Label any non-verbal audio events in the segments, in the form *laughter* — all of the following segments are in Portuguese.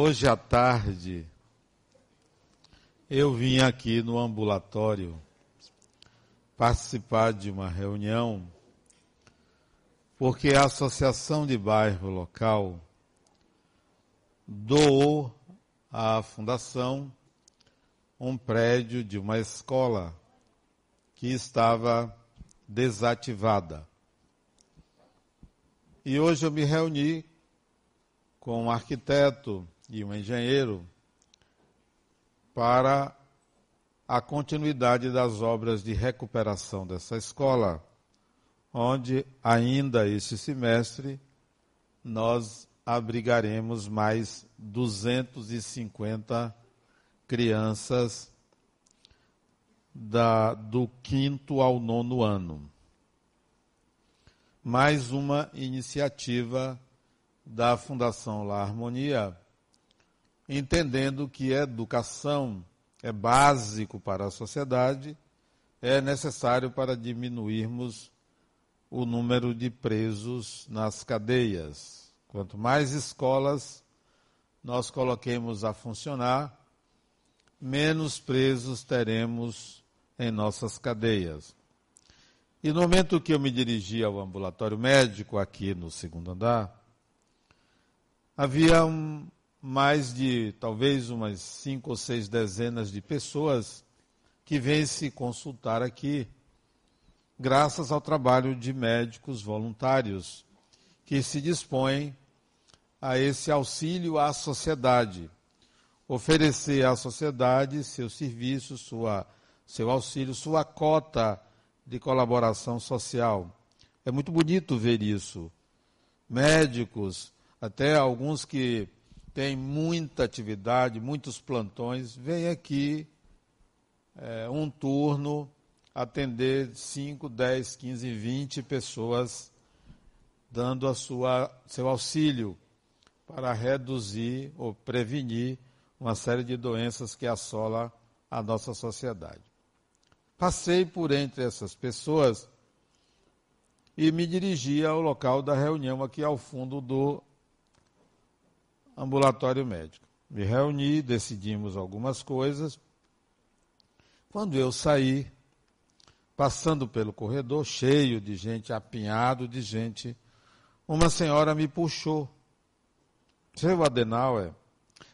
Hoje à tarde, eu vim aqui no ambulatório participar de uma reunião, porque a Associação de Bairro Local doou à Fundação um prédio de uma escola que estava desativada. E hoje eu me reuni com um arquiteto e um engenheiro para a continuidade das obras de recuperação dessa escola, onde ainda este semestre nós abrigaremos mais 250 crianças da, do quinto ao nono ano. Mais uma iniciativa da Fundação La Harmonia entendendo que educação é básico para a sociedade, é necessário para diminuirmos o número de presos nas cadeias. Quanto mais escolas nós coloquemos a funcionar, menos presos teremos em nossas cadeias. E no momento que eu me dirigi ao ambulatório médico, aqui no segundo andar, havia um, mais de talvez umas cinco ou seis dezenas de pessoas que vêm se consultar aqui, graças ao trabalho de médicos voluntários que se dispõem a esse auxílio à sociedade, oferecer à sociedade seu serviço, sua, seu auxílio, sua cota de colaboração social. É muito bonito ver isso. Médicos, até alguns que tem muita atividade, muitos plantões, vem aqui é, um turno atender 5, 10, 15, 20 pessoas, dando a sua, seu auxílio para reduzir ou prevenir uma série de doenças que assola a nossa sociedade. Passei por entre essas pessoas e me dirigi ao local da reunião aqui ao fundo do ambulatório médico. Me reuni, decidimos algumas coisas. Quando eu saí, passando pelo corredor, cheio de gente, apinhado de gente, uma senhora me puxou. Seu Adenauer,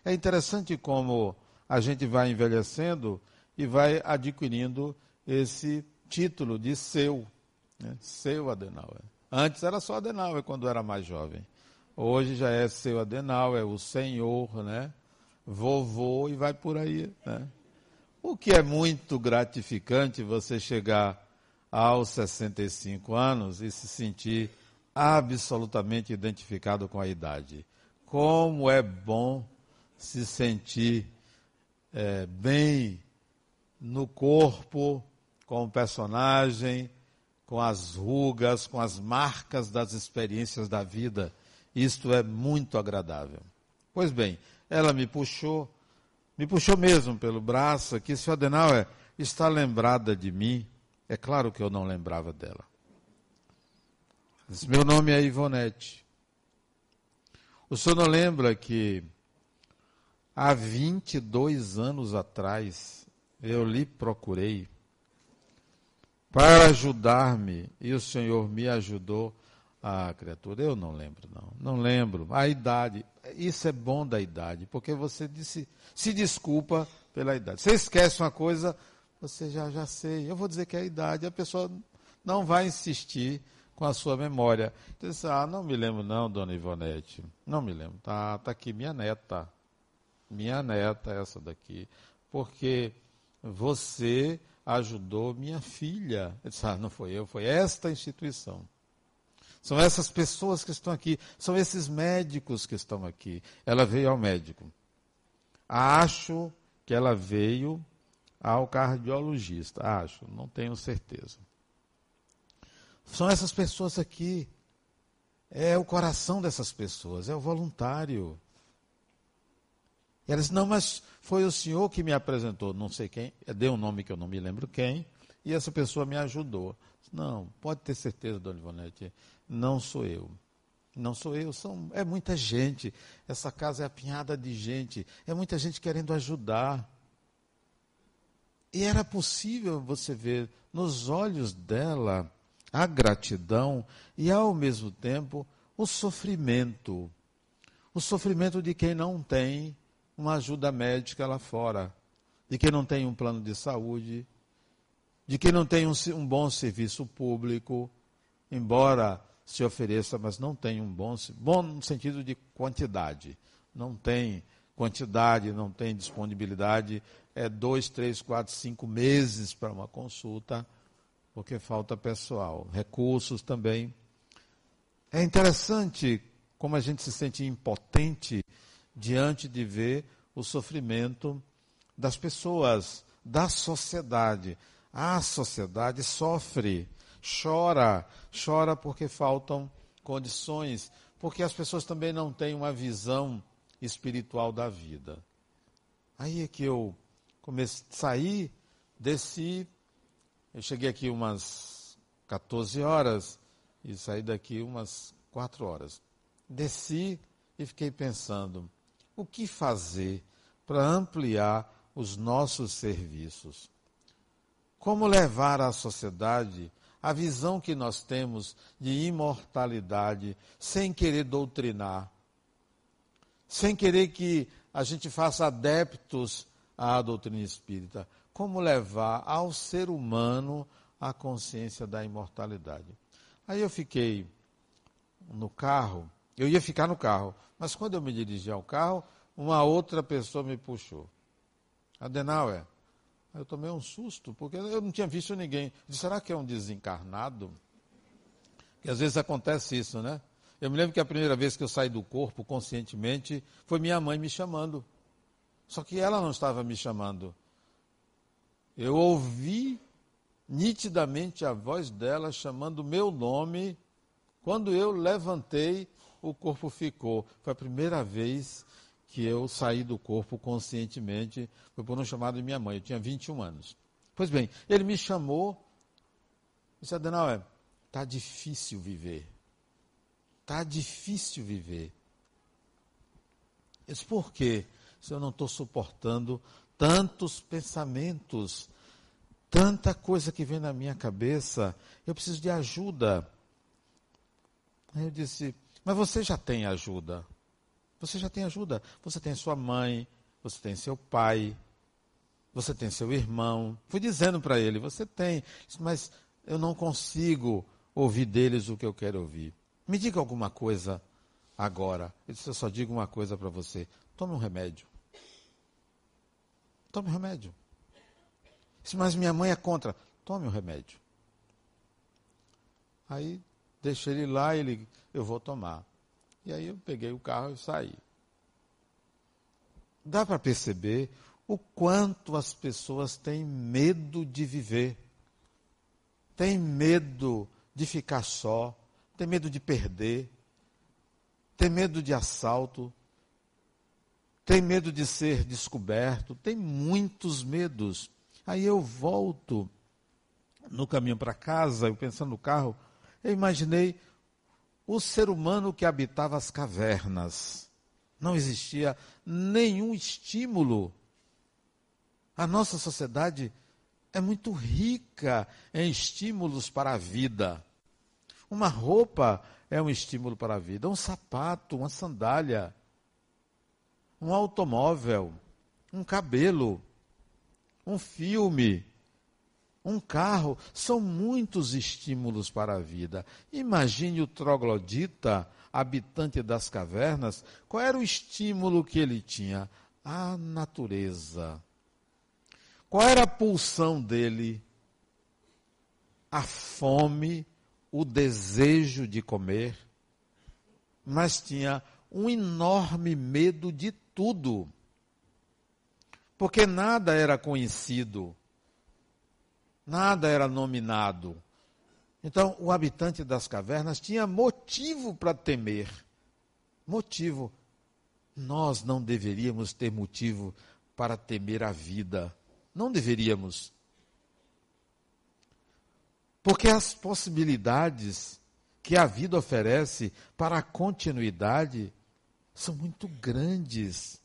é interessante como a gente vai envelhecendo e vai adquirindo esse título de seu, né? seu Adenauer. Antes era só Adenauer quando era mais jovem. Hoje já é seu Adenal, é o senhor, né? Vovô e vai por aí, né? O que é muito gratificante você chegar aos 65 anos e se sentir absolutamente identificado com a idade. Como é bom se sentir é, bem no corpo, com o personagem, com as rugas, com as marcas das experiências da vida isto é muito agradável. Pois bem, ela me puxou, me puxou mesmo pelo braço, que se Adenauer está lembrada de mim. É claro que eu não lembrava dela. Disse, meu nome é Ivonete. O senhor não lembra que há 22 anos atrás eu lhe procurei para ajudar-me e o senhor me ajudou ah, criatura, eu não lembro, não. Não lembro. A idade. Isso é bom da idade, porque você disse, se desculpa pela idade. Você esquece uma coisa, você já, já sei. Eu vou dizer que é a idade. A pessoa não vai insistir com a sua memória. Então, disse, ah, não me lembro não, dona Ivonete. Não me lembro. Tá, tá aqui minha neta. Minha neta, essa daqui. Porque você ajudou minha filha. Eu disse, ah, não foi eu, foi esta instituição. São essas pessoas que estão aqui, são esses médicos que estão aqui. Ela veio ao médico. Acho que ela veio ao cardiologista. Acho, não tenho certeza. São essas pessoas aqui. É o coração dessas pessoas, é o voluntário. E ela disse, não, mas foi o senhor que me apresentou, não sei quem, deu um nome que eu não me lembro quem, e essa pessoa me ajudou. Não, pode ter certeza, dona Ivonete, não sou eu. Não sou eu, são, é muita gente. Essa casa é apinhada de gente. É muita gente querendo ajudar. E era possível você ver nos olhos dela a gratidão e, ao mesmo tempo, o sofrimento. O sofrimento de quem não tem uma ajuda médica lá fora, de quem não tem um plano de saúde, de quem não tem um, um bom serviço público, embora se ofereça, mas não tem um bom, bom no sentido de quantidade. Não tem quantidade, não tem disponibilidade. É dois, três, quatro, cinco meses para uma consulta porque falta pessoal, recursos também. É interessante como a gente se sente impotente diante de ver o sofrimento das pessoas, da sociedade. A sociedade sofre, chora, chora porque faltam condições, porque as pessoas também não têm uma visão espiritual da vida. Aí é que eu comecei, saí, desci eu cheguei aqui umas 14 horas e saí daqui umas 4 horas. Desci e fiquei pensando: o que fazer para ampliar os nossos serviços? Como levar à sociedade a visão que nós temos de imortalidade sem querer doutrinar, sem querer que a gente faça adeptos à doutrina espírita, como levar ao ser humano a consciência da imortalidade. Aí eu fiquei no carro, eu ia ficar no carro, mas quando eu me dirigi ao carro, uma outra pessoa me puxou. Adenauer. Eu tomei um susto, porque eu não tinha visto ninguém. Disse, será que é um desencarnado? Que às vezes acontece isso, né? Eu me lembro que a primeira vez que eu saí do corpo conscientemente foi minha mãe me chamando. Só que ela não estava me chamando. Eu ouvi nitidamente a voz dela chamando meu nome. Quando eu levantei, o corpo ficou. Foi a primeira vez que eu saí do corpo conscientemente. Foi por um chamado de minha mãe. Eu tinha 21 anos. Pois bem, ele me chamou. Disse, Adenauer, está difícil viver. Está difícil viver. Eu disse, por quê? Se eu não estou suportando tantos pensamentos, tanta coisa que vem na minha cabeça, eu preciso de ajuda. Aí eu disse, mas você já tem ajuda. Você já tem ajuda. Você tem sua mãe, você tem seu pai, você tem seu irmão. Fui dizendo para ele, você tem, mas eu não consigo ouvir deles o que eu quero ouvir. Me diga alguma coisa agora. Eu disse, eu só digo uma coisa para você. Tome um remédio. Tome o remédio. Disse, mas minha mãe é contra. Tome o remédio. Aí deixei ele lá, ele, eu vou tomar. E aí eu peguei o carro e saí. Dá para perceber o quanto as pessoas têm medo de viver. Têm medo de ficar só, tem medo de perder, tem medo de assalto, tem medo de ser descoberto, tem muitos medos. Aí eu volto no caminho para casa, eu pensando no carro, eu imaginei o ser humano que habitava as cavernas. Não existia nenhum estímulo. A nossa sociedade é muito rica em estímulos para a vida. Uma roupa é um estímulo para a vida, um sapato, uma sandália um automóvel, um cabelo, um filme, um carro, são muitos estímulos para a vida. Imagine o troglodita, habitante das cavernas, qual era o estímulo que ele tinha? A natureza. Qual era a pulsão dele? A fome, o desejo de comer, mas tinha um enorme medo de tudo. Porque nada era conhecido, nada era nominado. Então, o habitante das cavernas tinha motivo para temer. Motivo. Nós não deveríamos ter motivo para temer a vida. Não deveríamos. Porque as possibilidades que a vida oferece para a continuidade são muito grandes.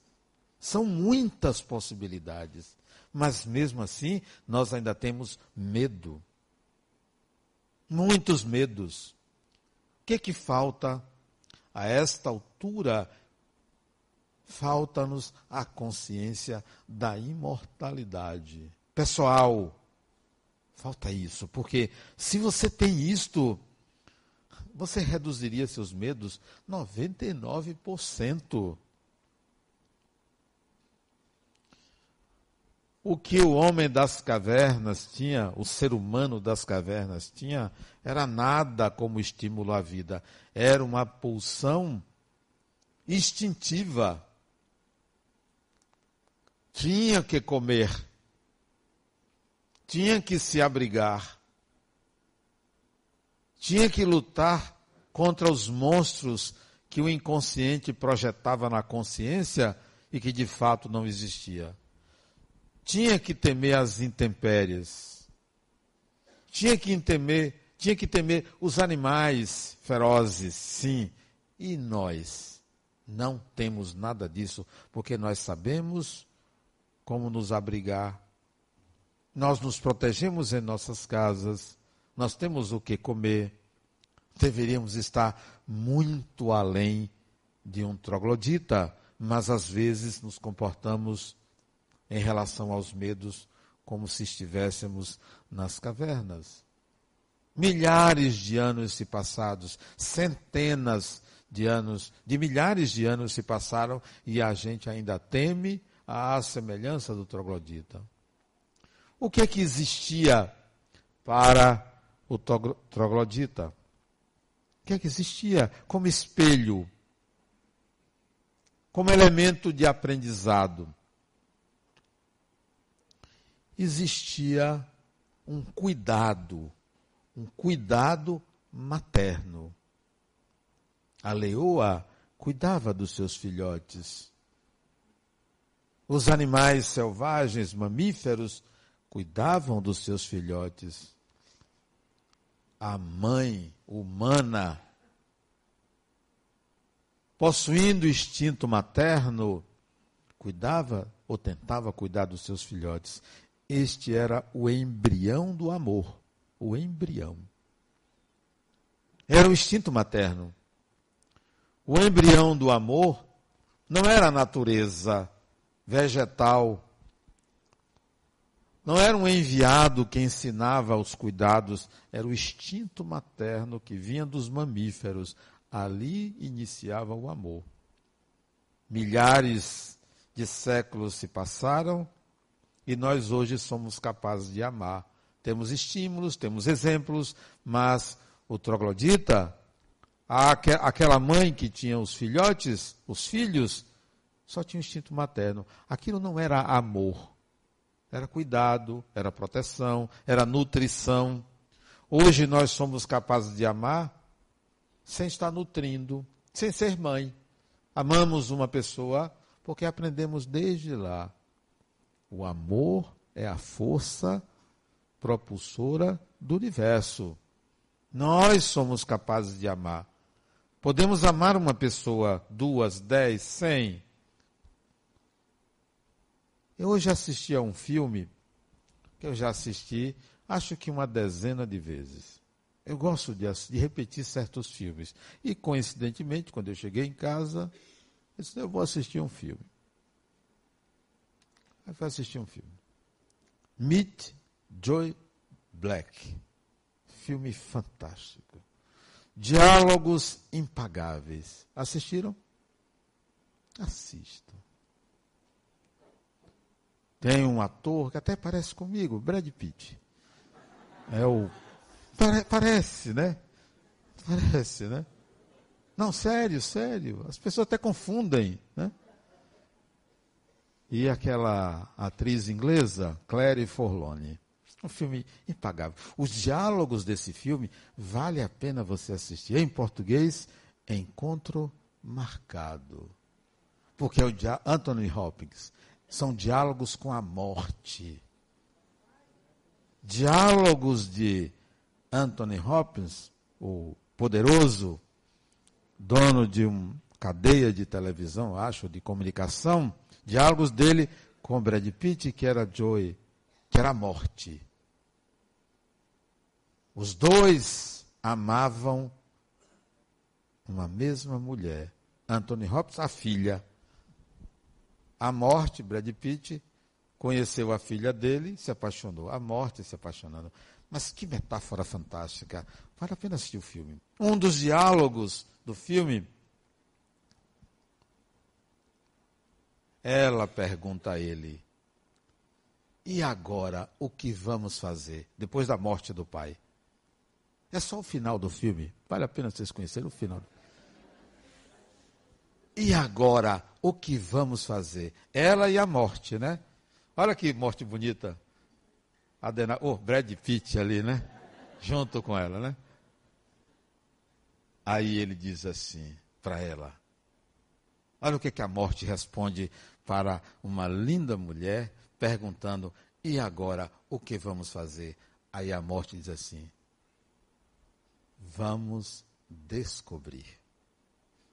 São muitas possibilidades. Mas mesmo assim, nós ainda temos medo. Muitos medos. O que que falta a esta altura? Falta-nos a consciência da imortalidade. Pessoal, falta isso, porque se você tem isto, você reduziria seus medos 99%. O que o homem das cavernas tinha, o ser humano das cavernas tinha, era nada como estímulo à vida. Era uma pulsão instintiva. Tinha que comer. Tinha que se abrigar tinha que lutar contra os monstros que o inconsciente projetava na consciência e que de fato não existia. Tinha que temer as intempéries. Tinha que temer, tinha que temer os animais ferozes, sim. E nós não temos nada disso, porque nós sabemos como nos abrigar. Nós nos protegemos em nossas casas nós temos o que comer, deveríamos estar muito além de um troglodita, mas às vezes nos comportamos em relação aos medos como se estivéssemos nas cavernas. Milhares de anos se passaram, centenas de anos, de milhares de anos se passaram e a gente ainda teme a semelhança do troglodita. O que é que existia para o troglodita. O que é que existia como espelho, como elemento de aprendizado? Existia um cuidado, um cuidado materno. A leoa cuidava dos seus filhotes. Os animais selvagens, mamíferos, cuidavam dos seus filhotes a mãe humana, possuindo o instinto materno, cuidava ou tentava cuidar dos seus filhotes. Este era o embrião do amor, o embrião. Era o instinto materno. O embrião do amor não era a natureza vegetal não era um enviado que ensinava os cuidados, era o instinto materno que vinha dos mamíferos. Ali iniciava o amor. Milhares de séculos se passaram e nós hoje somos capazes de amar. Temos estímulos, temos exemplos, mas o troglodita, aquela mãe que tinha os filhotes, os filhos, só tinha o instinto materno. Aquilo não era amor era cuidado, era proteção, era nutrição. Hoje nós somos capazes de amar sem estar nutrindo, sem ser mãe. Amamos uma pessoa porque aprendemos desde lá. O amor é a força propulsora do universo. Nós somos capazes de amar. Podemos amar uma pessoa duas, dez, cem, eu hoje assisti a um filme que eu já assisti, acho que uma dezena de vezes. Eu gosto de, de repetir certos filmes. E, coincidentemente, quando eu cheguei em casa, eu disse, eu vou assistir um filme. Aí assistir um filme. Meet Joy Black. Filme fantástico. Diálogos impagáveis. Assistiram? Assistam. Tem um ator que até parece comigo, Brad Pitt. É o. Pare, parece, né? Parece, né? Não, sério, sério. As pessoas até confundem, né? E aquela atriz inglesa, Claire Forlone. Um filme impagável. Os diálogos desse filme vale a pena você assistir. Em português, Encontro Marcado. Porque é o Anthony Hopkins são diálogos com a morte. Diálogos de Anthony Hopkins, o poderoso, dono de uma cadeia de televisão, acho, de comunicação, diálogos dele com Brad Pitt, que era Joey, que era a morte. Os dois amavam uma mesma mulher. Anthony Hopkins, a filha. A morte, Brad Pitt, conheceu a filha dele, se apaixonou. A morte se apaixonando. Mas que metáfora fantástica. Vale a pena assistir o filme. Um dos diálogos do filme, ela pergunta a ele: E agora o que vamos fazer depois da morte do pai? É só o final do filme. Vale a pena vocês conhecerem o final. E agora, o que vamos fazer? Ela e a morte, né? Olha que morte bonita. Adena, oh, Brad Pitt ali, né? Junto com ela, né? Aí ele diz assim para ela: Olha o que, que a morte responde para uma linda mulher, perguntando: E agora, o que vamos fazer? Aí a morte diz assim: Vamos descobrir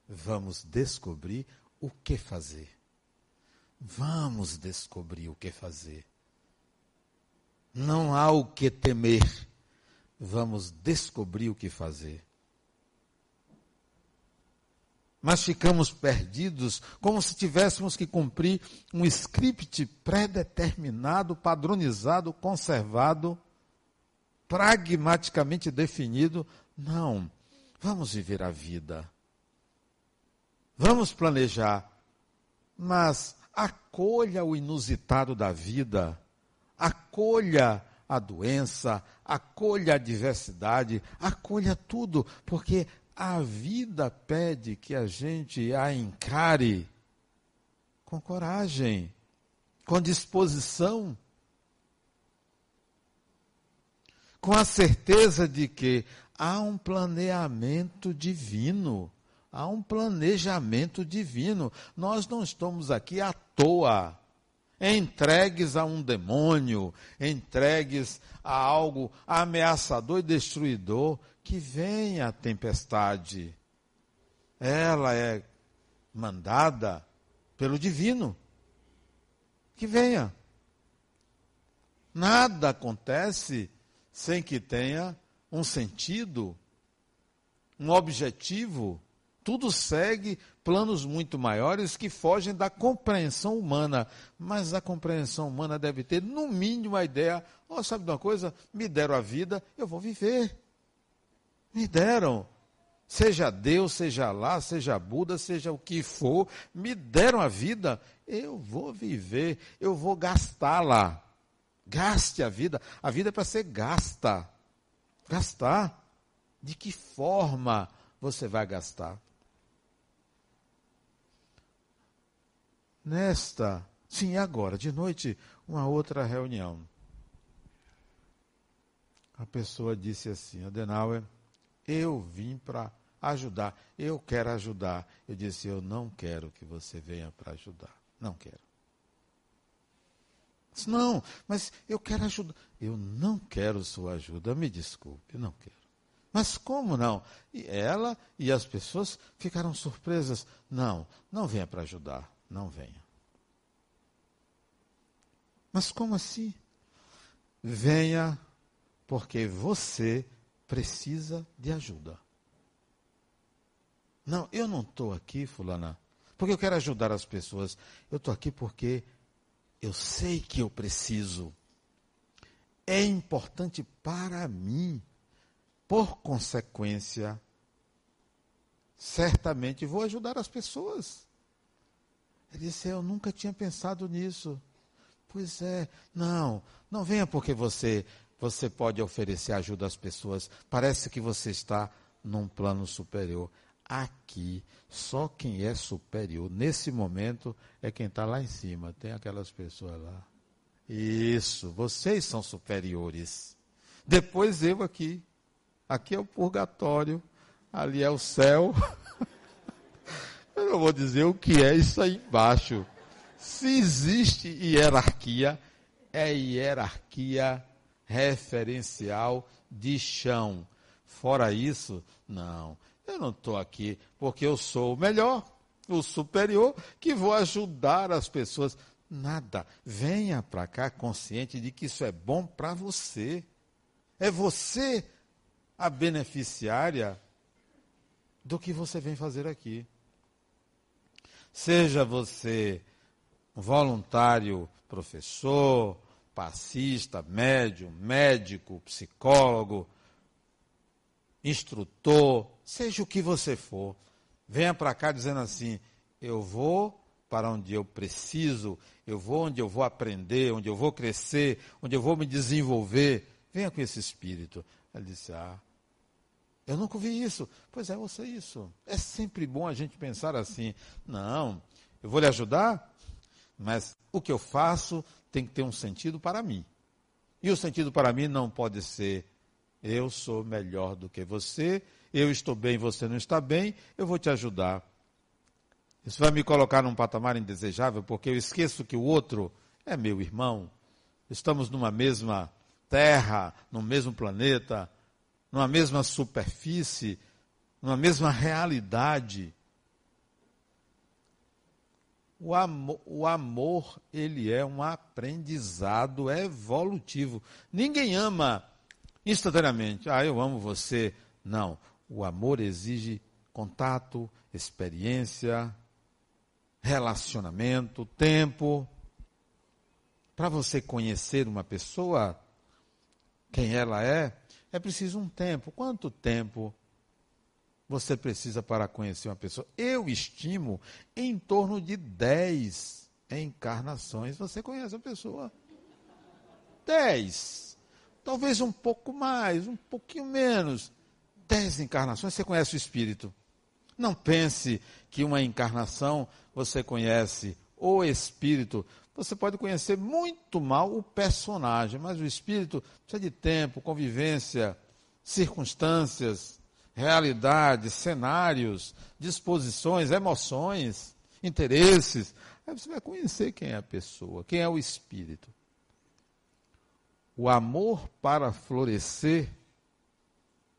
vamos descobrir o que fazer. Vamos descobrir o que fazer. Não há o que temer. Vamos descobrir o que fazer. Mas ficamos perdidos, como se tivéssemos que cumprir um script pré-determinado, padronizado, conservado, pragmaticamente definido. Não. Vamos viver a vida. Vamos planejar, mas acolha o inusitado da vida, acolha a doença, acolha a diversidade, acolha tudo, porque a vida pede que a gente a encare com coragem, com disposição, com a certeza de que há um planeamento divino Há um planejamento divino. Nós não estamos aqui à toa, entregues a um demônio, entregues a algo ameaçador e destruidor. Que venha a tempestade. Ela é mandada pelo divino. Que venha. Nada acontece sem que tenha um sentido, um objetivo tudo segue planos muito maiores que fogem da compreensão humana. Mas a compreensão humana deve ter, no mínimo, a ideia: oh, sabe de uma coisa? Me deram a vida, eu vou viver. Me deram. Seja Deus, seja lá, seja Buda, seja o que for, me deram a vida, eu vou viver, eu vou gastá-la. Gaste a vida. A vida é para ser gasta. Gastar. De que forma você vai gastar? nesta, sim, agora, de noite, uma outra reunião. A pessoa disse assim, Adenauer, eu vim para ajudar, eu quero ajudar. Eu disse, eu não quero que você venha para ajudar, não quero. Disse, não, mas eu quero ajudar. Eu não quero sua ajuda, me desculpe, não quero. Mas como não? E ela e as pessoas ficaram surpresas. Não, não venha para ajudar não venha. Mas como assim? Venha porque você precisa de ajuda. Não, eu não estou aqui, fulana, porque eu quero ajudar as pessoas. Eu estou aqui porque eu sei que eu preciso. É importante para mim. Por consequência, certamente vou ajudar as pessoas. Ele disse: Eu nunca tinha pensado nisso. Pois é, não, não venha porque você você pode oferecer ajuda às pessoas. Parece que você está num plano superior. Aqui, só quem é superior nesse momento é quem está lá em cima. Tem aquelas pessoas lá. Isso, vocês são superiores. Depois eu aqui. Aqui é o purgatório, ali é o céu. *laughs* Eu não vou dizer o que é isso aí embaixo. Se existe hierarquia, é hierarquia referencial de chão. Fora isso, não. Eu não estou aqui porque eu sou o melhor, o superior, que vou ajudar as pessoas. Nada. Venha para cá consciente de que isso é bom para você. É você a beneficiária do que você vem fazer aqui. Seja você voluntário, professor, passista, médium, médico, psicólogo, instrutor, seja o que você for, venha para cá dizendo assim: eu vou para onde eu preciso, eu vou onde eu vou aprender, onde eu vou crescer, onde eu vou me desenvolver. Venha com esse espírito. Ele disse: Ah, eu nunca ouvi isso. Pois é, você isso. É sempre bom a gente pensar assim. Não, eu vou lhe ajudar, mas o que eu faço tem que ter um sentido para mim. E o sentido para mim não pode ser eu sou melhor do que você, eu estou bem, você não está bem, eu vou te ajudar. Isso vai me colocar num patamar indesejável, porque eu esqueço que o outro é meu irmão. Estamos numa mesma terra, no mesmo planeta, numa mesma superfície, numa mesma realidade. O amor, o amor, ele é um aprendizado evolutivo. Ninguém ama instantaneamente. Ah, eu amo você. Não. O amor exige contato, experiência, relacionamento, tempo. Para você conhecer uma pessoa, quem ela é, é preciso um tempo. Quanto tempo você precisa para conhecer uma pessoa? Eu estimo em torno de 10 encarnações você conhece a pessoa. 10. Talvez um pouco mais, um pouquinho menos. 10 encarnações você conhece o espírito. Não pense que uma encarnação você conhece o espírito. Você pode conhecer muito mal o personagem, mas o espírito precisa de tempo, convivência, circunstâncias, realidades, cenários, disposições, emoções, interesses. Aí você vai conhecer quem é a pessoa, quem é o espírito. O amor para florescer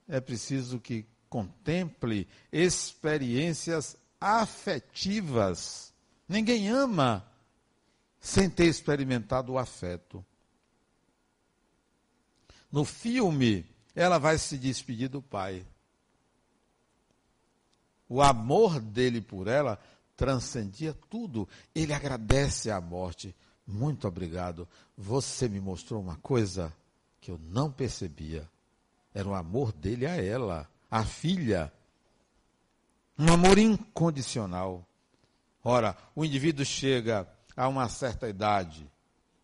é preciso que contemple experiências afetivas. Ninguém ama sem ter experimentado o afeto. No filme, ela vai se despedir do pai. O amor dele por ela transcendia tudo. Ele agradece a morte. Muito obrigado. Você me mostrou uma coisa que eu não percebia. Era o amor dele a ela, a filha. Um amor incondicional. Ora, o indivíduo chega a uma certa idade.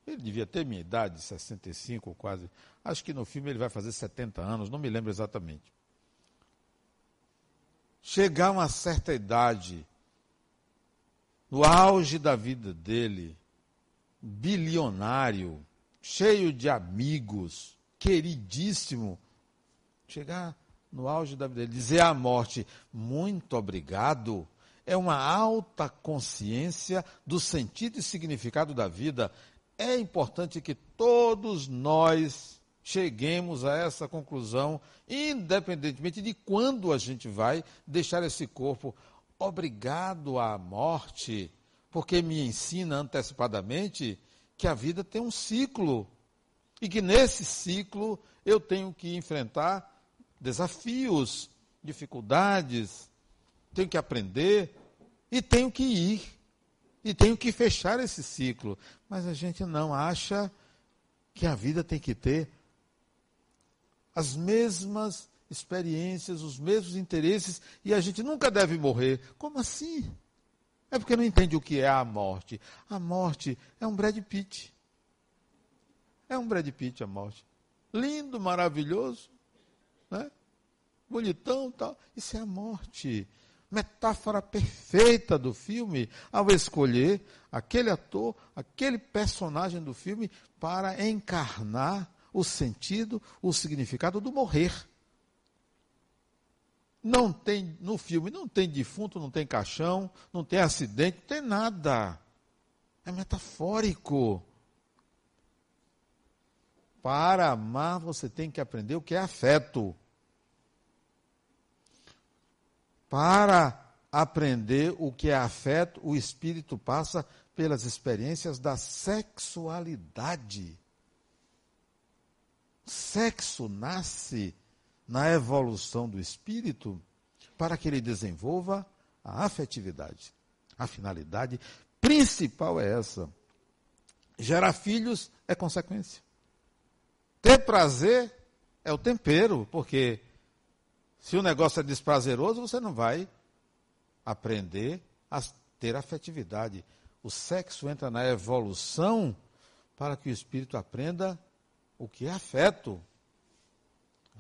Ele devia ter minha idade, 65 ou quase. Acho que no filme ele vai fazer 70 anos, não me lembro exatamente. Chegar a uma certa idade, no auge da vida dele, bilionário, cheio de amigos, queridíssimo, chegar no auge da vida dele, dizer à morte: muito obrigado, é uma alta consciência do sentido e significado da vida. É importante que todos nós cheguemos a essa conclusão, independentemente de quando a gente vai deixar esse corpo. Obrigado à morte, porque me ensina antecipadamente que a vida tem um ciclo e que nesse ciclo eu tenho que enfrentar desafios, dificuldades, tenho que aprender e tenho que ir. E tenho que fechar esse ciclo. Mas a gente não acha que a vida tem que ter as mesmas experiências, os mesmos interesses e a gente nunca deve morrer. Como assim? É porque não entende o que é a morte. A morte é um Brad Pitt. É um Brad Pitt a morte. Lindo, maravilhoso, né? bonitão tal. Isso é a morte. Metáfora perfeita do filme ao escolher aquele ator, aquele personagem do filme para encarnar o sentido, o significado do morrer. Não tem, no filme, não tem defunto, não tem caixão, não tem acidente, não tem nada. É metafórico. Para amar, você tem que aprender o que é afeto. Para aprender o que é afeto, o espírito passa pelas experiências da sexualidade. Sexo nasce na evolução do espírito para que ele desenvolva a afetividade. A finalidade principal é essa. Gerar filhos é consequência. Ter prazer é o tempero, porque se o negócio é desprazeroso, você não vai aprender a ter afetividade. O sexo entra na evolução para que o espírito aprenda o que é afeto.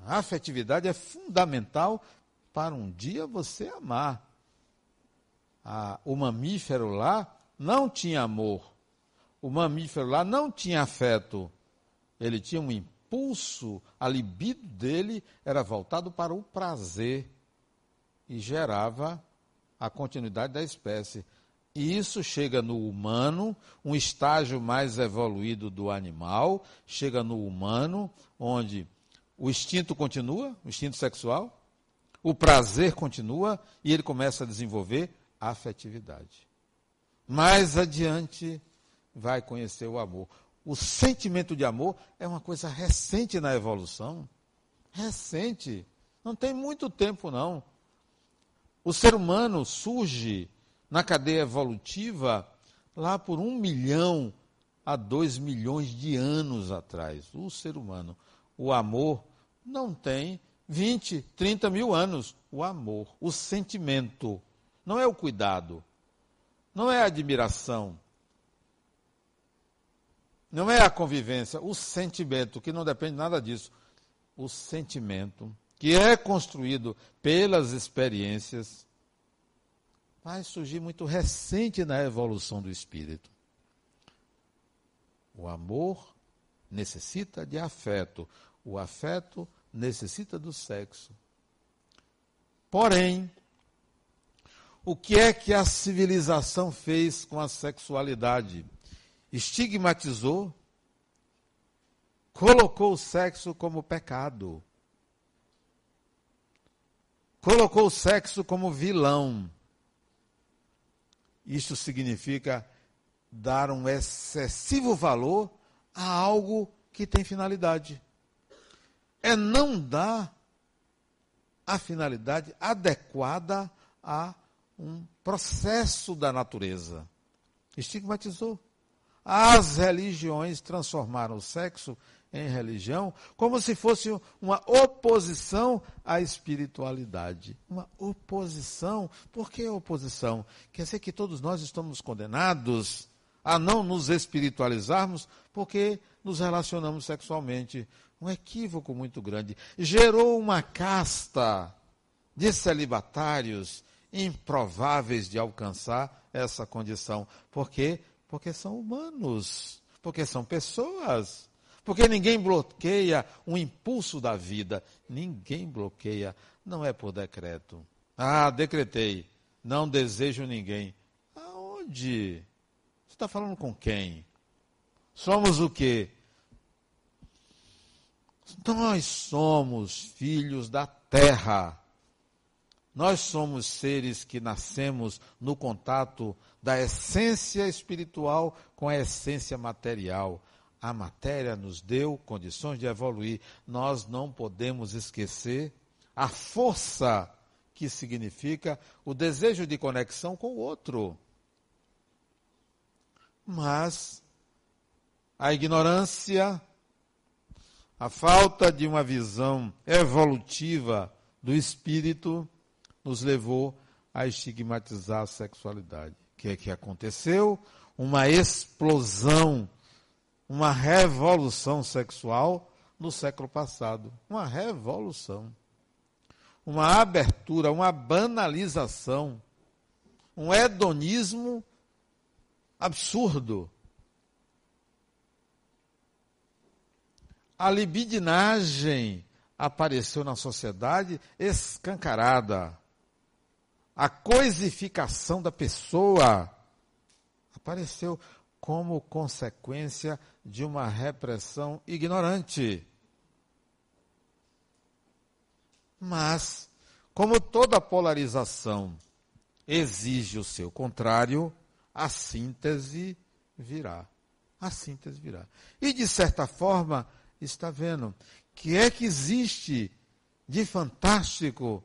A afetividade é fundamental para um dia você amar. Ah, o mamífero lá não tinha amor. O mamífero lá não tinha afeto. Ele tinha um impulso, a libido dele era voltado para o prazer e gerava a continuidade da espécie. E isso chega no humano, um estágio mais evoluído do animal, chega no humano, onde o instinto continua, o instinto sexual, o prazer continua e ele começa a desenvolver a afetividade. Mais adiante vai conhecer o amor. O sentimento de amor é uma coisa recente na evolução. Recente. Não tem muito tempo, não. O ser humano surge na cadeia evolutiva lá por um milhão a dois milhões de anos atrás. O ser humano. O amor não tem 20, 30 mil anos. O amor, o sentimento. Não é o cuidado. Não é a admiração. Não é a convivência. O sentimento, que não depende nada disso. O sentimento, que é construído pelas experiências vai surgir muito recente na evolução do espírito. O amor necessita de afeto, o afeto necessita do sexo. Porém, o que é que a civilização fez com a sexualidade? Estigmatizou, colocou o sexo como pecado, colocou o sexo como vilão isso significa dar um excessivo valor a algo que tem finalidade. É não dar a finalidade adequada a um processo da natureza. Estigmatizou. As religiões transformaram o sexo em religião como se fosse uma oposição à espiritualidade. Uma oposição. Por que oposição? Quer dizer que todos nós estamos condenados a não nos espiritualizarmos porque nos relacionamos sexualmente. Um equívoco muito grande. Gerou uma casta de celibatários improváveis de alcançar essa condição. Por quê? Porque são humanos, porque são pessoas. Porque ninguém bloqueia o impulso da vida. Ninguém bloqueia. Não é por decreto. Ah, decretei. Não desejo ninguém. Aonde? Você está falando com quem? Somos o quê? Nós somos filhos da terra. Nós somos seres que nascemos no contato da essência espiritual com a essência material a matéria nos deu condições de evoluir. Nós não podemos esquecer a força que significa o desejo de conexão com o outro. Mas a ignorância, a falta de uma visão evolutiva do espírito nos levou a estigmatizar a sexualidade. O que é que aconteceu? Uma explosão uma revolução sexual no século passado. Uma revolução. Uma abertura, uma banalização. Um hedonismo absurdo. A libidinagem apareceu na sociedade escancarada. A coisificação da pessoa apareceu como consequência de uma repressão ignorante. Mas, Como toda polarização exige o seu contrário, a síntese virá. A síntese virá. E, de certa forma, está vendo que é que existe de fantástico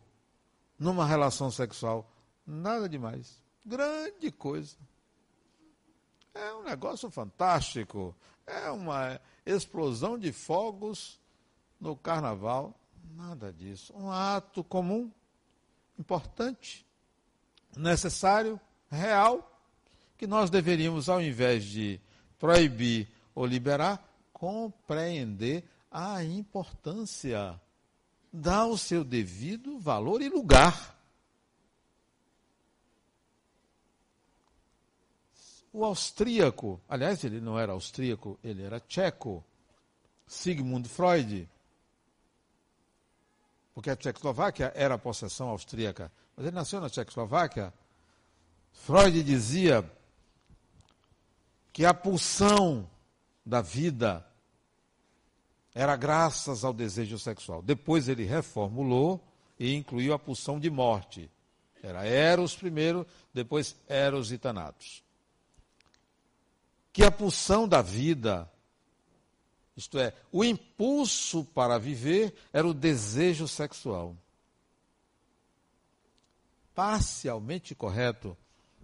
numa relação sexual? Nada demais. Grande coisa. É um negócio fantástico. É uma explosão de fogos no carnaval. Nada disso. Um ato comum, importante, necessário, real, que nós deveríamos, ao invés de proibir ou liberar, compreender a importância, dar o seu devido valor e lugar. O austríaco, aliás, ele não era austríaco, ele era tcheco, Sigmund Freud, porque a Tchecoslováquia era a possessão austríaca, mas ele nasceu na Tchecoslováquia. Freud dizia que a pulsão da vida era graças ao desejo sexual. Depois ele reformulou e incluiu a pulsão de morte. Era Eros primeiro, depois Eros e Thanatos. Que a pulsão da vida, isto é, o impulso para viver, era o desejo sexual. Parcialmente correto,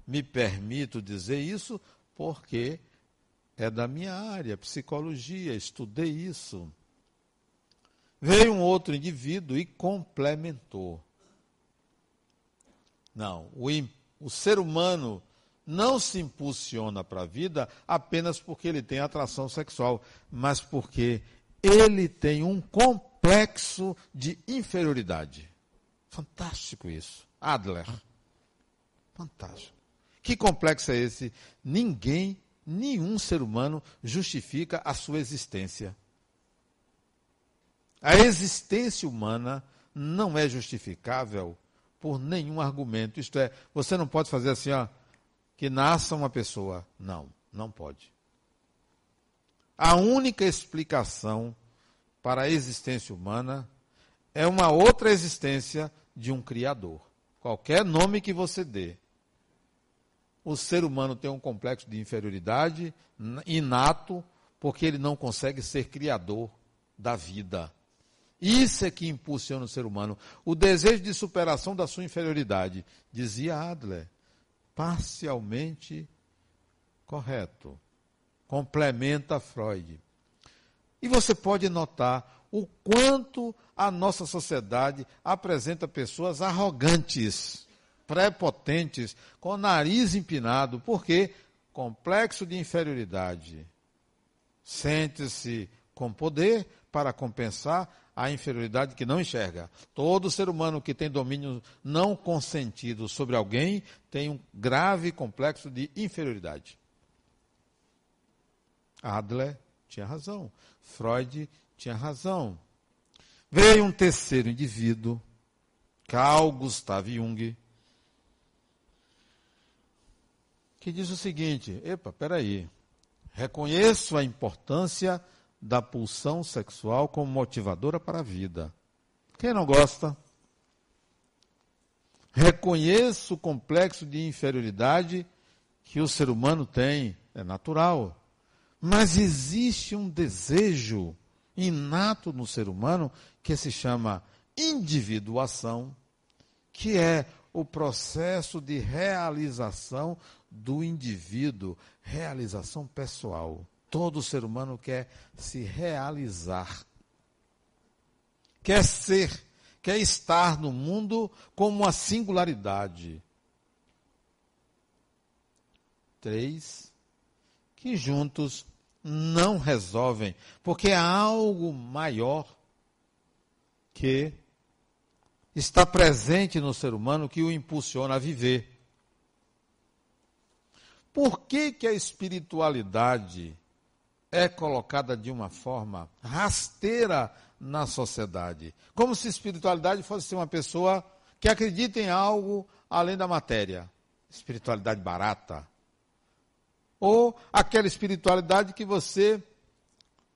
me permito dizer isso porque é da minha área, psicologia, estudei isso. Veio um outro indivíduo e complementou. Não, o, o ser humano não se impulsiona para a vida apenas porque ele tem atração sexual, mas porque ele tem um complexo de inferioridade. Fantástico isso. Adler. Fantástico. Que complexo é esse? Ninguém, nenhum ser humano justifica a sua existência. A existência humana não é justificável por nenhum argumento. Isto é, você não pode fazer assim, ó, que nasça uma pessoa. Não, não pode. A única explicação para a existência humana é uma outra existência de um Criador. Qualquer nome que você dê o ser humano tem um complexo de inferioridade inato, porque ele não consegue ser criador da vida. Isso é que impulsiona o ser humano. O desejo de superação da sua inferioridade. Dizia Adler, parcialmente correto. Complementa Freud. E você pode notar o quanto a nossa sociedade apresenta pessoas arrogantes prepotentes, com o nariz empinado, porque complexo de inferioridade. Sente-se com poder para compensar a inferioridade que não enxerga. Todo ser humano que tem domínio não consentido sobre alguém tem um grave complexo de inferioridade. Adler tinha razão. Freud tinha razão. Veio um terceiro indivíduo, Carl Gustav Jung, que diz o seguinte: epa, peraí. Reconheço a importância da pulsão sexual como motivadora para a vida. Quem não gosta? Reconheço o complexo de inferioridade que o ser humano tem, é natural. Mas existe um desejo inato no ser humano que se chama individuação, que é o processo de realização do indivíduo, realização pessoal. Todo ser humano quer se realizar, quer ser, quer estar no mundo como uma singularidade. Três, que juntos não resolvem, porque há algo maior que está presente no ser humano que o impulsiona a viver. Por que, que a espiritualidade é colocada de uma forma rasteira na sociedade? Como se espiritualidade fosse uma pessoa que acredita em algo além da matéria. Espiritualidade barata. Ou aquela espiritualidade que você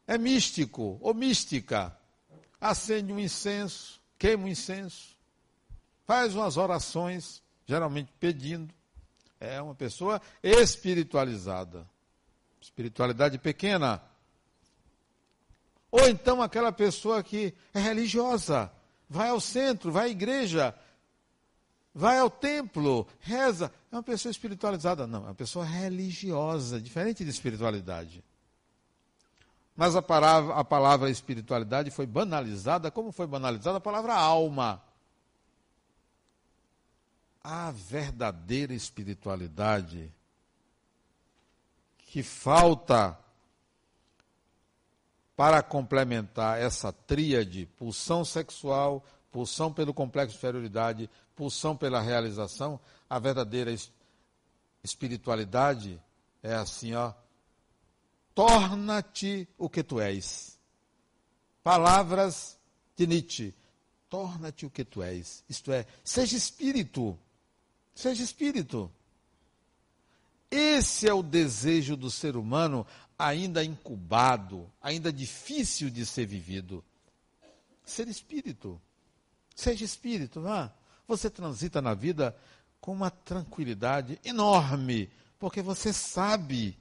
é místico ou mística. Acende um incenso, queima um incenso. faz umas orações, geralmente pedindo. É uma pessoa espiritualizada. Espiritualidade pequena. Ou então aquela pessoa que é religiosa, vai ao centro, vai à igreja, vai ao templo, reza. É uma pessoa espiritualizada. Não, é uma pessoa religiosa, diferente de espiritualidade. Mas a palavra, a palavra espiritualidade foi banalizada. Como foi banalizada a palavra alma? A verdadeira espiritualidade que falta para complementar essa tríade, pulsão sexual, pulsão pelo complexo de inferioridade, pulsão pela realização, a verdadeira espiritualidade é assim, ó, torna-te o que tu és. Palavras de Nietzsche. Torna-te o que tu és. Isto é, seja espírito. Seja espírito. Esse é o desejo do ser humano ainda incubado, ainda difícil de ser vivido. Ser espírito. Seja espírito, vá. Você transita na vida com uma tranquilidade enorme, porque você sabe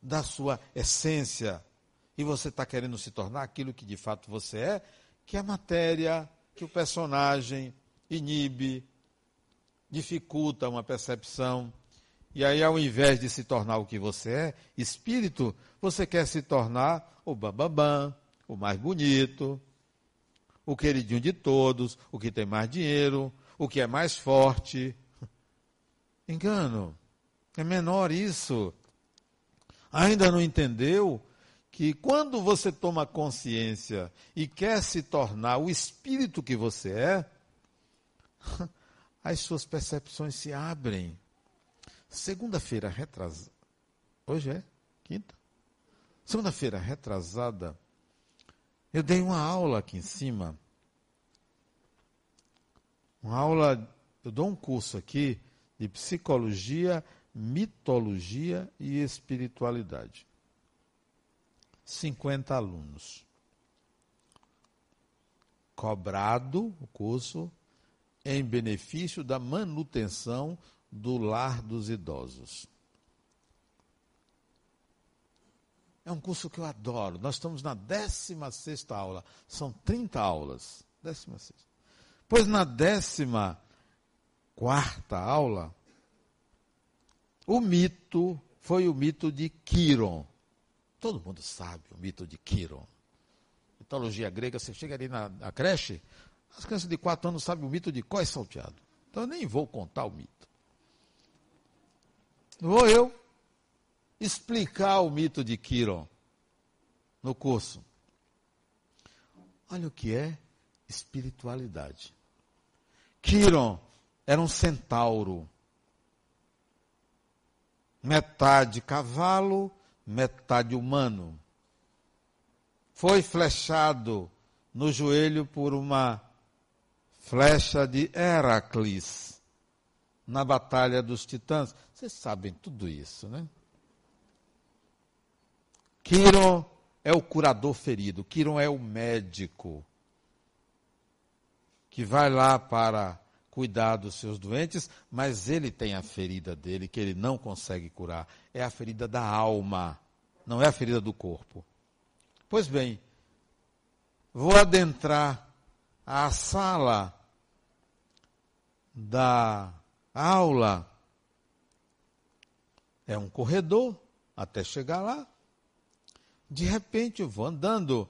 da sua essência e você está querendo se tornar aquilo que de fato você é, que é a matéria, que o personagem inibe, dificulta uma percepção. E aí, ao invés de se tornar o que você é, espírito, você quer se tornar o bambambam, o mais bonito, o queridinho de todos, o que tem mais dinheiro, o que é mais forte. *laughs* Engano. É menor isso ainda não entendeu que quando você toma consciência e quer se tornar o espírito que você é, *laughs* as suas percepções se abrem. Segunda-feira retrasada. Hoje é? Quinta? Segunda-feira retrasada, eu dei uma aula aqui em cima. Uma aula, eu dou um curso aqui de psicologia mitologia e espiritualidade. 50 alunos. Cobrado o curso em benefício da manutenção do lar dos idosos. É um curso que eu adoro. Nós estamos na 16 aula. São 30 aulas. 16. Pois na 14 aula, o mito foi o mito de Quiron. Todo mundo sabe o mito de Quiron. Mitologia grega, você chega ali na, na creche, as crianças de 4 anos sabem o mito de Có salteado. Então eu nem vou contar o mito. Vou eu explicar o mito de Quiron no curso. Olha o que é espiritualidade. Quiron era um centauro metade cavalo, metade humano. Foi flechado no joelho por uma flecha de Heracles na batalha dos titãs. Vocês sabem tudo isso, né? Quiron é o curador ferido, Quiron é o médico que vai lá para cuidar dos seus doentes, mas ele tem a ferida dele que ele não consegue curar. É a ferida da alma, não é a ferida do corpo. Pois bem, vou adentrar a sala da aula. É um corredor até chegar lá. De repente eu vou andando,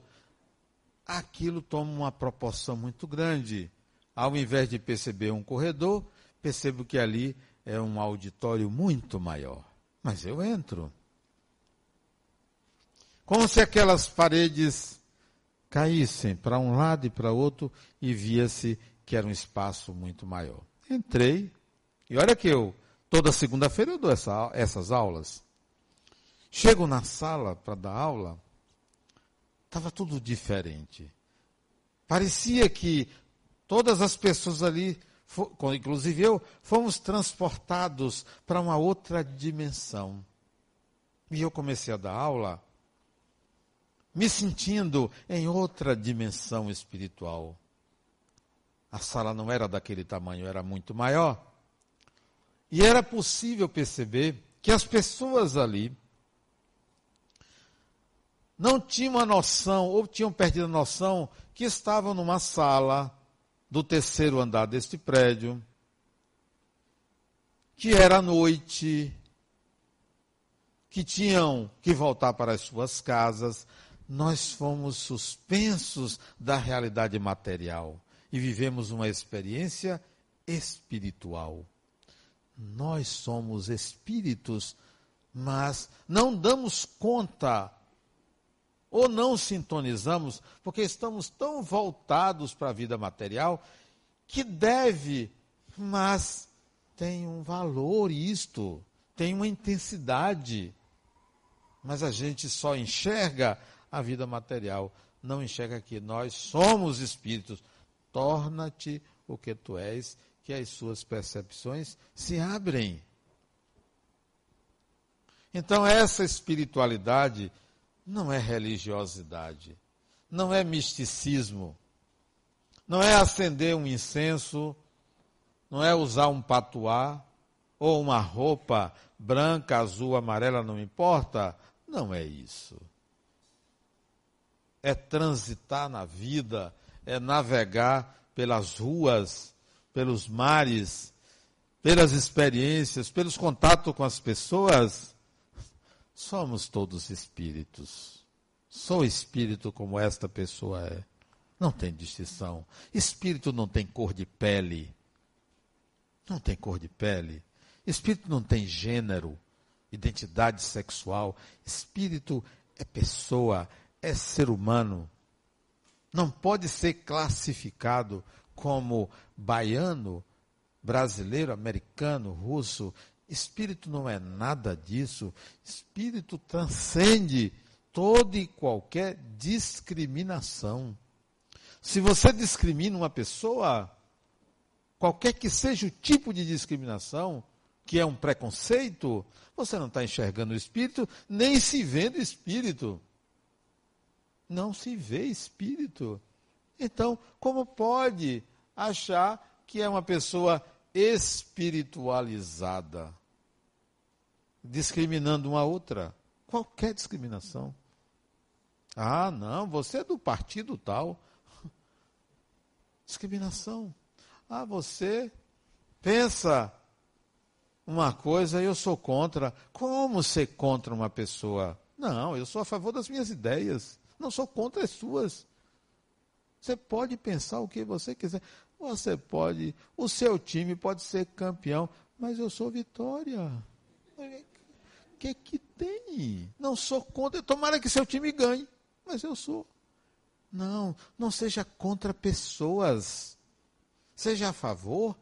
aquilo toma uma proporção muito grande ao invés de perceber um corredor, percebo que ali é um auditório muito maior. Mas eu entro. Como se aquelas paredes caíssem para um lado e para outro e via-se que era um espaço muito maior. Entrei, e olha que eu, toda segunda-feira eu dou essa, essas aulas. Chego na sala para dar aula, estava tudo diferente. Parecia que Todas as pessoas ali, inclusive eu, fomos transportados para uma outra dimensão. E eu comecei a dar aula me sentindo em outra dimensão espiritual. A sala não era daquele tamanho, era muito maior. E era possível perceber que as pessoas ali não tinham a noção, ou tinham perdido a noção, que estavam numa sala do terceiro andar deste prédio, que era noite, que tinham que voltar para as suas casas. Nós fomos suspensos da realidade material e vivemos uma experiência espiritual. Nós somos espíritos, mas não damos conta ou não sintonizamos, porque estamos tão voltados para a vida material que deve, mas tem um valor isto, tem uma intensidade. Mas a gente só enxerga a vida material, não enxerga que nós somos espíritos. Torna-te o que tu és, que as suas percepções se abrem. Então, essa espiritualidade não é religiosidade, não é misticismo, não é acender um incenso, não é usar um patuá ou uma roupa branca, azul, amarela, não importa. Não é isso. É transitar na vida, é navegar pelas ruas, pelos mares, pelas experiências, pelos contatos com as pessoas Somos todos espíritos. Sou espírito como esta pessoa é. Não tem distinção. Espírito não tem cor de pele. Não tem cor de pele. Espírito não tem gênero, identidade sexual. Espírito é pessoa, é ser humano. Não pode ser classificado como baiano, brasileiro, americano, russo, Espírito não é nada disso. Espírito transcende toda e qualquer discriminação. Se você discrimina uma pessoa, qualquer que seja o tipo de discriminação, que é um preconceito, você não está enxergando o espírito, nem se vendo espírito. Não se vê espírito. Então, como pode achar que é uma pessoa espiritualizada? discriminando uma outra. Qualquer discriminação. Ah, não, você é do partido tal. Discriminação. Ah, você pensa uma coisa e eu sou contra. Como ser contra uma pessoa? Não, eu sou a favor das minhas ideias. Não sou contra as suas. Você pode pensar o que você quiser. Você pode, o seu time pode ser campeão, mas eu sou vitória que que tem? Não sou contra. Tomara que seu time ganhe, mas eu sou. Não, não seja contra pessoas. Seja a favor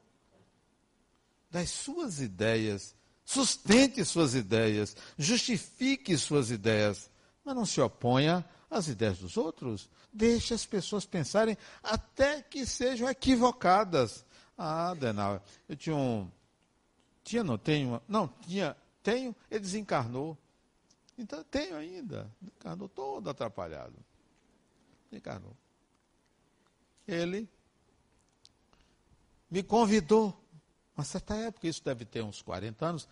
das suas ideias. Sustente suas ideias. Justifique suas ideias. Mas não se oponha às ideias dos outros. Deixe as pessoas pensarem até que sejam equivocadas. Ah, Denal, eu tinha um. Tinha, não tenho. Não, tinha tenho, ele desencarnou. Então, tenho ainda. Desencarnou todo atrapalhado. Desencarnou. Ele me convidou, uma certa época, isso deve ter uns 40 anos.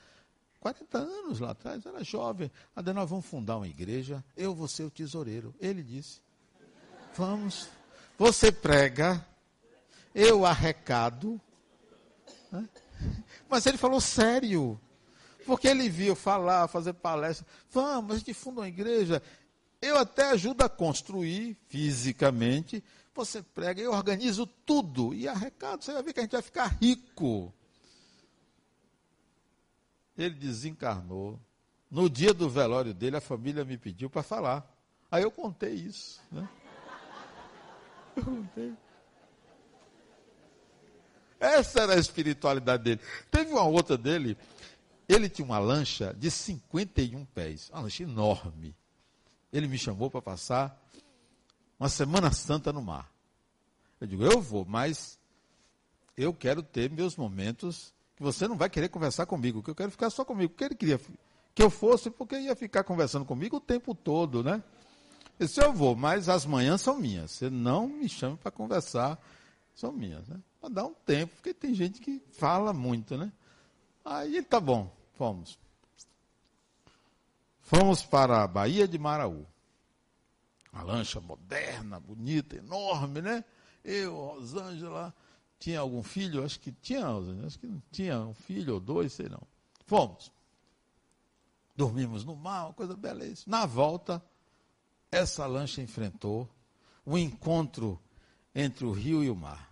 40 anos lá atrás, era jovem. Adenal, vamos fundar uma igreja, eu vou ser o tesoureiro. Ele disse: Vamos, você prega, eu arrecado. Né? Mas ele falou sério. Porque ele viu falar, fazer palestra. Vamos, a gente funda uma igreja. Eu até ajudo a construir fisicamente. Você prega, eu organizo tudo. E arrecado, você vai ver que a gente vai ficar rico. Ele desencarnou. No dia do velório dele, a família me pediu para falar. Aí eu contei isso. Né? Eu contei. Essa era a espiritualidade dele. Teve uma outra dele ele tinha uma lancha de 51 pés, uma lancha enorme. Ele me chamou para passar uma Semana Santa no mar. Eu digo, eu vou, mas eu quero ter meus momentos você não vai querer conversar comigo, que eu quero ficar só comigo. Porque ele queria que eu fosse, porque ia ficar conversando comigo o tempo todo, né? Eu disse, eu vou, mas as manhãs são minhas. Você não me chame para conversar São minhas, né? Para dar um tempo, porque tem gente que fala muito, né? Aí tá bom, fomos. Fomos para a Baía de Maraú. Uma lancha moderna, bonita, enorme, né? Eu, Rosângela, tinha algum filho? Acho que tinha, acho que tinha um filho ou dois, sei não. Fomos. Dormimos no mar, uma coisa beleza. Na volta, essa lancha enfrentou o encontro entre o rio e o mar.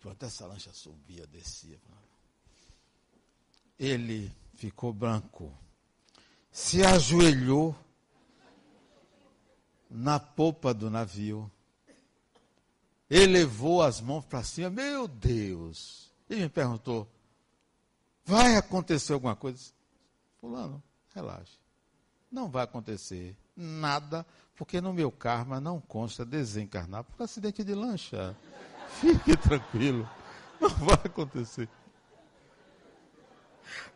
Pronto, essa lancha subia, descia. Ele ficou branco, se ajoelhou na popa do navio, elevou as mãos para cima, meu Deus! E me perguntou: vai acontecer alguma coisa? Fulano, relaxe. Não vai acontecer nada, porque no meu karma não consta desencarnar por acidente de lancha. *laughs* Fique tranquilo, não vai acontecer.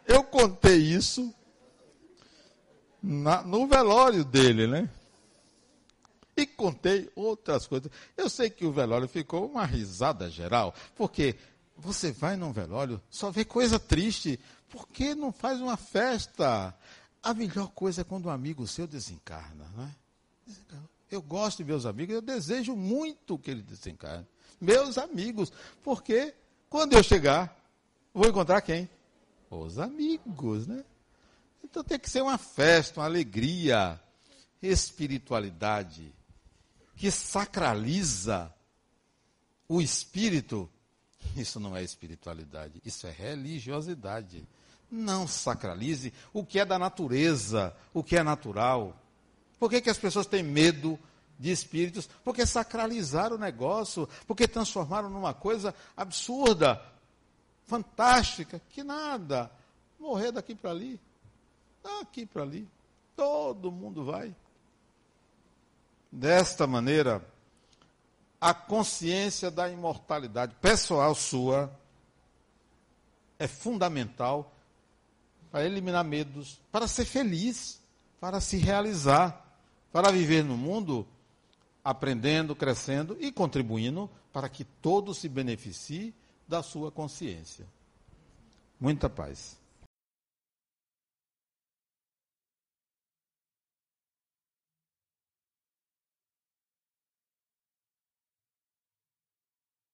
Eu contei isso na, no velório dele, né? E contei outras coisas. Eu sei que o velório ficou uma risada geral, porque você vai num velório, só vê coisa triste. Por que não faz uma festa? A melhor coisa é quando um amigo seu desencarna, né? Eu gosto de meus amigos, eu desejo muito que ele desencarne. Meus amigos, porque quando eu chegar, vou encontrar quem? Os amigos, né? Então tem que ser uma festa, uma alegria, espiritualidade, que sacraliza o espírito isso não é espiritualidade, isso é religiosidade. Não sacralize o que é da natureza, o que é natural. Por que, que as pessoas têm medo de espíritos? Porque sacralizaram o negócio, porque transformaram numa coisa absurda, fantástica, que nada. Morrer daqui para ali, daqui para ali. Todo mundo vai. Desta maneira, a consciência da imortalidade pessoal sua é fundamental para eliminar medos, para ser feliz, para se realizar, para viver no mundo aprendendo, crescendo e contribuindo para que todos se beneficiem da sua consciência. Muita paz.